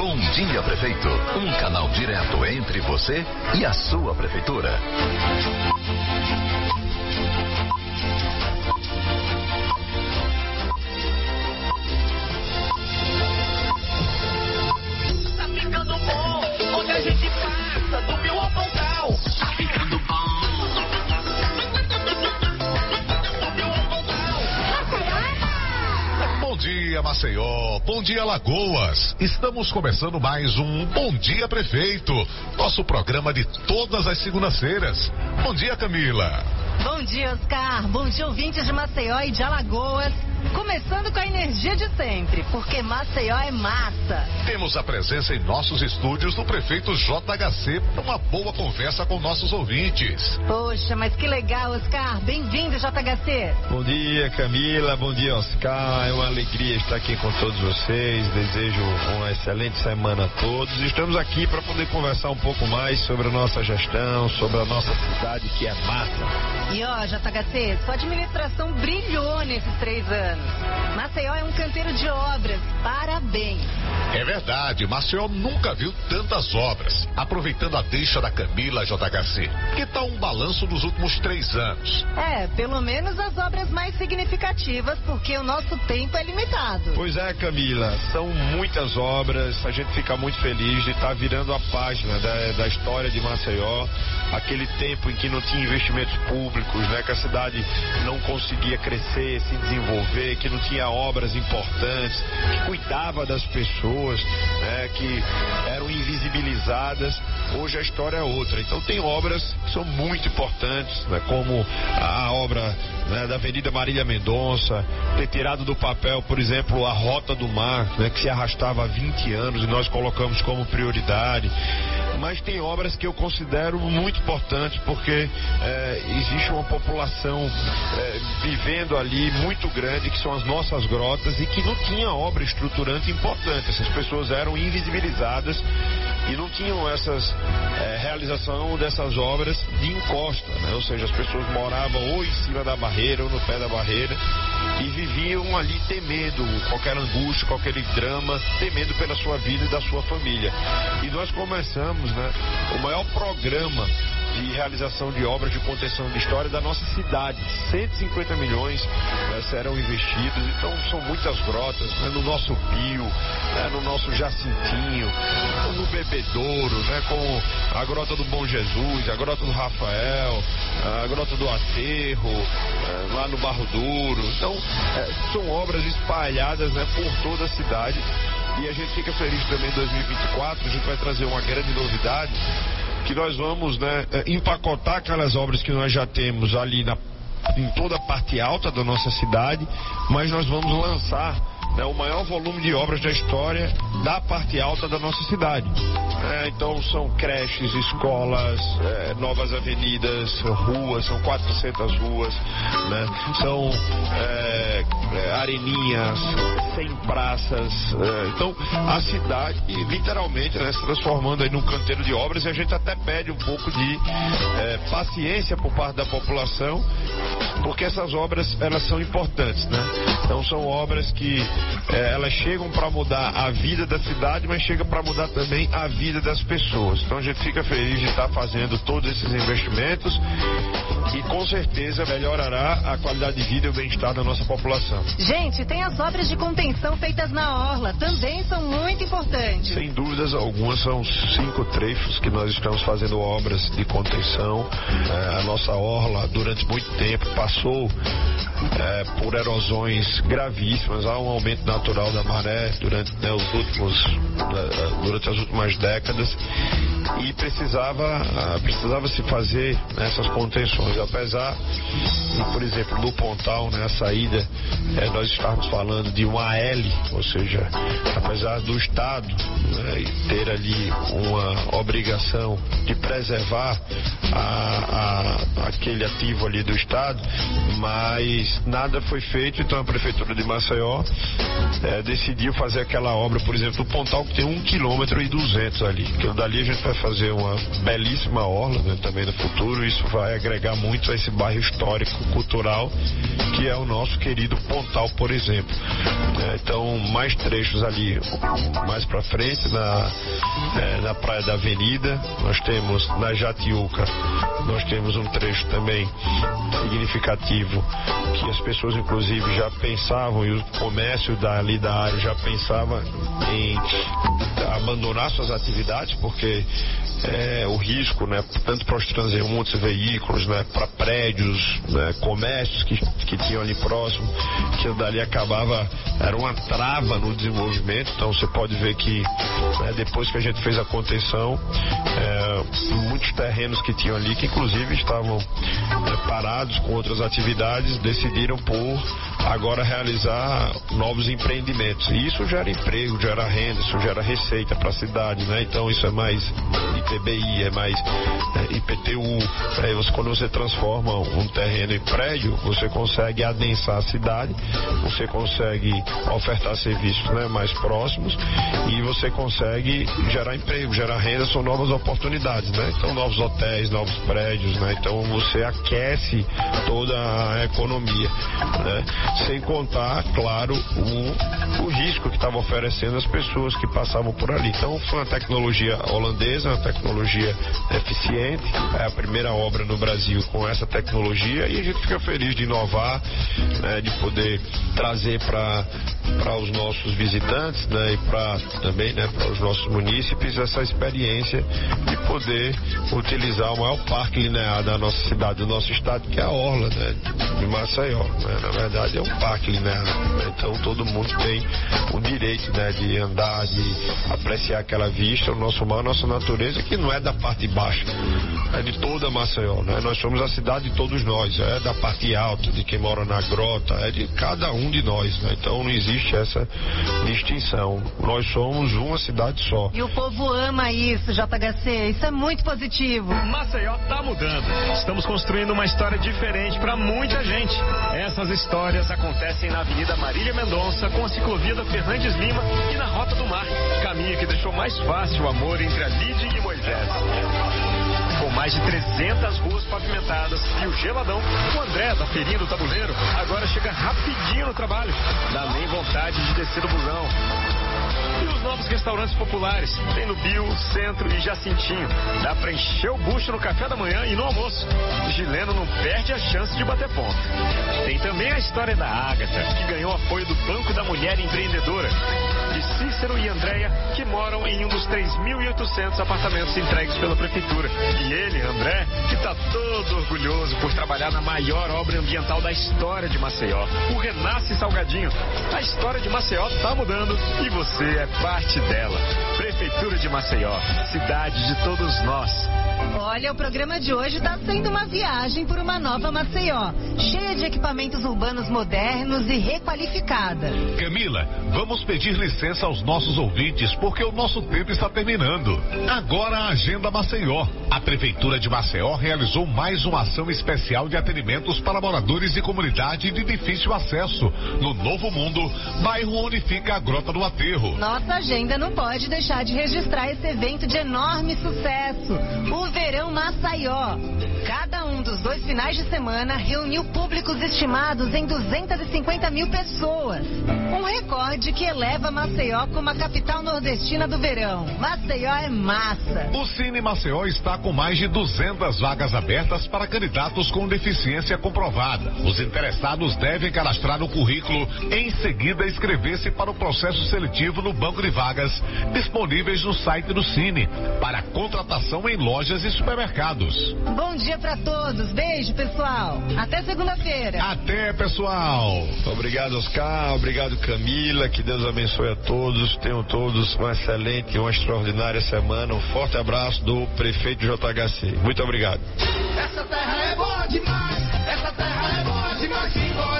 Bom Dia Prefeito, um canal direto entre você e a sua prefeitura. Maceió. Bom dia, Lagoas. Estamos começando mais um Bom Dia Prefeito, nosso programa de todas as segundas-feiras. Bom dia, Camila. Bom dia, Oscar. Bom dia, ouvintes de Maceió e de Alagoas. Começando com a energia de sempre, porque Maceió é massa. Temos a presença em nossos estúdios do prefeito JHC para uma boa conversa com nossos ouvintes. Poxa, mas que legal, Oscar. Bem-vindo, JHC. Bom dia, Camila. Bom dia, Oscar. É uma alegria estar aqui com todos vocês. Desejo uma excelente semana a todos. Estamos aqui para poder conversar um pouco mais sobre a nossa gestão, sobre a nossa cidade que é massa. E ó, JHC, sua administração brilhou nesses três anos. Maceió é um canteiro de obras. Parabéns. É verdade, Maceió nunca viu tantas obras. Aproveitando a deixa da Camila JHC, que tal um balanço dos últimos três anos? É, pelo menos as obras mais significativas, porque o nosso tempo é limitado. Pois é, Camila, são muitas obras. A gente fica muito feliz de estar virando a página da, da história de Maceió. Aquele tempo em que não tinha investimentos públicos, né? Que a cidade não conseguia crescer, se desenvolver, que não tinha obras importantes, que cuidava das pessoas, né? Que eram invisibilizadas. Hoje a história é outra. Então tem obras que são muito importantes, né? Como a obra né, da Avenida Marília Mendonça, ter tirado do papel, por exemplo, a Rota do Mar, né, que se arrastava há 20 anos e nós colocamos como prioridade. Mas tem obras que eu considero muito importantes porque é, existe uma população é, vivendo ali muito grande, que são as nossas grotas, e que não tinha obra estruturante importante. Essas pessoas eram invisibilizadas e não tinham essas é, realização dessas obras de encosta, né? ou seja, as pessoas moravam ou em cima da barreira ou no pé da barreira e viviam ali temendo qualquer angústia, qualquer drama, temendo pela sua vida e da sua família. E nós começamos, né, o maior programa de realização de obras de contenção de história da nossa cidade. 150 milhões né, serão investidos, então são muitas grotas, né, no nosso Pio, né, no nosso Jacintinho, no Bebedouro, né, com a Grota do Bom Jesus, a Grota do Rafael, a Grota do Aterro, eh, lá no Barro Duro. Então, eh, são obras espalhadas né, por toda a cidade. E a gente fica feliz também em 2024, a gente vai trazer uma grande novidade que nós vamos né, empacotar aquelas obras que nós já temos ali na, em toda a parte alta da nossa cidade, mas nós vamos lançar né, o maior volume de obras da história da parte alta da nossa cidade. É, então são creches, escolas, é, novas avenidas, ruas, são 400 ruas, né, são é, areninhas, 100 praças. então a cidade literalmente né, se transformando aí num canteiro de obras e a gente até pede um pouco de paciência por parte da população, porque essas obras elas são importantes, né? Então são obras que é, elas chegam para mudar a vida da cidade, mas chega para mudar também a vida das pessoas. Então a gente fica feliz de estar fazendo todos esses investimentos e com certeza melhorará a qualidade de vida e o bem-estar da nossa população. Gente, tem as obras de contenção feitas na orla, também são muito importantes. Sem dúvidas algumas, são cinco trechos que nós estamos fazendo obras de contenção. É, a nossa orla, durante muito tempo, passou é, por erosões gravíssimas, há um aumento natural da maré durante né, os últimos, durante as últimas décadas e precisava, precisava se fazer essas contenções, apesar de, por exemplo, no Pontal, né, a saída, é, nós estávamos falando de uma AL, ou seja, apesar do Estado né, ter ali uma obrigação de preservar a, a, aquele ativo ali do Estado, mas nada foi feito, então a Prefeitura de Maceió é, decidiu fazer aquela obra, por exemplo, do Pontal, que tem um quilômetro e duzentos ali, que dali a gente vai fazer uma belíssima orla né, também no futuro, isso vai agregar muito a esse bairro histórico cultural, que é o nosso querido Pontal, por exemplo. É, então, mais trechos ali, mais para frente, na, é, na Praia da Avenida, nós temos na Jatiuca, nós temos um trecho também significativo que as pessoas, inclusive, já pensavam, e o comércio dali da área já pensava em abandonar suas atividades, porque é, o risco, né, tanto para os transeuntes, veículos, né, para prédios, né, comércios que, que tinham ali próximo, que dali acabava, era uma trava no desenvolvimento. Então você pode ver que né, depois que a gente fez a contenção, é, muitos terrenos que tinham ali, que inclusive estavam é, parados com outras atividades, decidiram por agora realizar novos empreendimentos. E isso gera emprego, gera renda, isso gera receita para a cidade, né? Então isso é mais ITBI, é mais é, IPTU. É, você, quando você transforma um terreno em prédio, você consegue adensar a cidade, você consegue ofertar serviços né, mais próximos e você consegue gerar emprego, gerar renda, são novas oportunidades, né? Então novos hotéis, novos prédios, né? Então você aquece toda a economia, né? Sem contar, claro, o, o risco que estava oferecendo as pessoas que passavam por ali. Então foi uma tecnologia holandesa, uma tecnologia eficiente, é a primeira obra no Brasil com essa tecnologia e a gente fica feliz de inovar, né, de poder trazer para para os nossos visitantes né, e para também né, para os nossos munícipes essa experiência de poder utilizar o maior parque linear da nossa cidade, do nosso estado, que é a Orla né, de Maceió. Né? Na verdade é um parque né? então todo mundo tem o direito né, de andar, de apreciar aquela vista, o nosso mar, a nossa natureza, que não é da parte de baixo, é de toda Maceió. Né? Nós somos a cidade de todos nós, é da parte alta, de quem mora na grota, é de cada um de nós. Né? Então não existe essa distinção. Nós somos uma cidade só. E o povo ama isso, JHC. Isso é muito positivo. Maceió tá mudando. Estamos construindo uma história diferente para muita gente. Essas histórias acontecem na Avenida Marília Mendonça, com a ciclovia da Fernandes Lima e na Rota do Mar. Caminho que deixou mais fácil o amor entre a Lide e Moisés. Com mais de 300 ruas pavimentadas e o geladão, o André, da feirinha do tabuleiro, agora chega rapidinho no trabalho. Dá nem vontade de descer do busão. E os novos restaurantes populares? Tem no Bio, Centro e Jacintinho. Dá pra encher o bucho no café da manhã e no almoço. Gileno não perde a chance de bater ponto. Tem também a história da Ágata, que ganhou apoio do Banco da Mulher Empreendedora. Cícero e Andréia, que moram em um dos 3.800 apartamentos entregues pela Prefeitura. E ele, André, que tá todo orgulhoso por trabalhar na maior obra ambiental da história de Maceió, o Renasce Salgadinho. A história de Maceió tá mudando e você é parte dela. Prefeitura de Maceió, cidade de todos nós. Olha, o programa de hoje está sendo uma viagem por uma nova Maceió, cheia de equipamentos urbanos modernos e requalificada. Camila, vamos pedir licença aos nossos ouvintes porque o nosso tempo está terminando. Agora a Agenda Maceió. A Prefeitura de Maceió realizou mais uma ação especial de atendimentos para moradores de comunidade de difícil acesso no Novo Mundo, bairro onde fica a Grota do Aterro. Nossa agenda não pode deixar de registrar esse evento de enorme sucesso, o Verão Maceió. Cada um dos dois finais de semana reuniu públicos estimados em 250 mil pessoas. Um recorde que eleva Maceió como a capital nordestina do verão. Maceió é massa. O Cine Maceió está com mais de 200 vagas abertas para candidatos com deficiência comprovada. Os interessados devem cadastrar o currículo e em seguida inscrever-se para o processo seletivo no banco de vagas disponíveis no site do Cine para contratação em lojas e supermercados. Bom dia para todos. Beijo, pessoal. Até segunda-feira. Até, pessoal. Obrigado, Oscar. Obrigado, Camila. Que Deus abençoe a todos. Tenham todos uma excelente e uma extraordinária semana. Um forte abraço do prefeito JHC. Muito obrigado. Essa terra é boa demais, essa terra é boa demais. Simbora,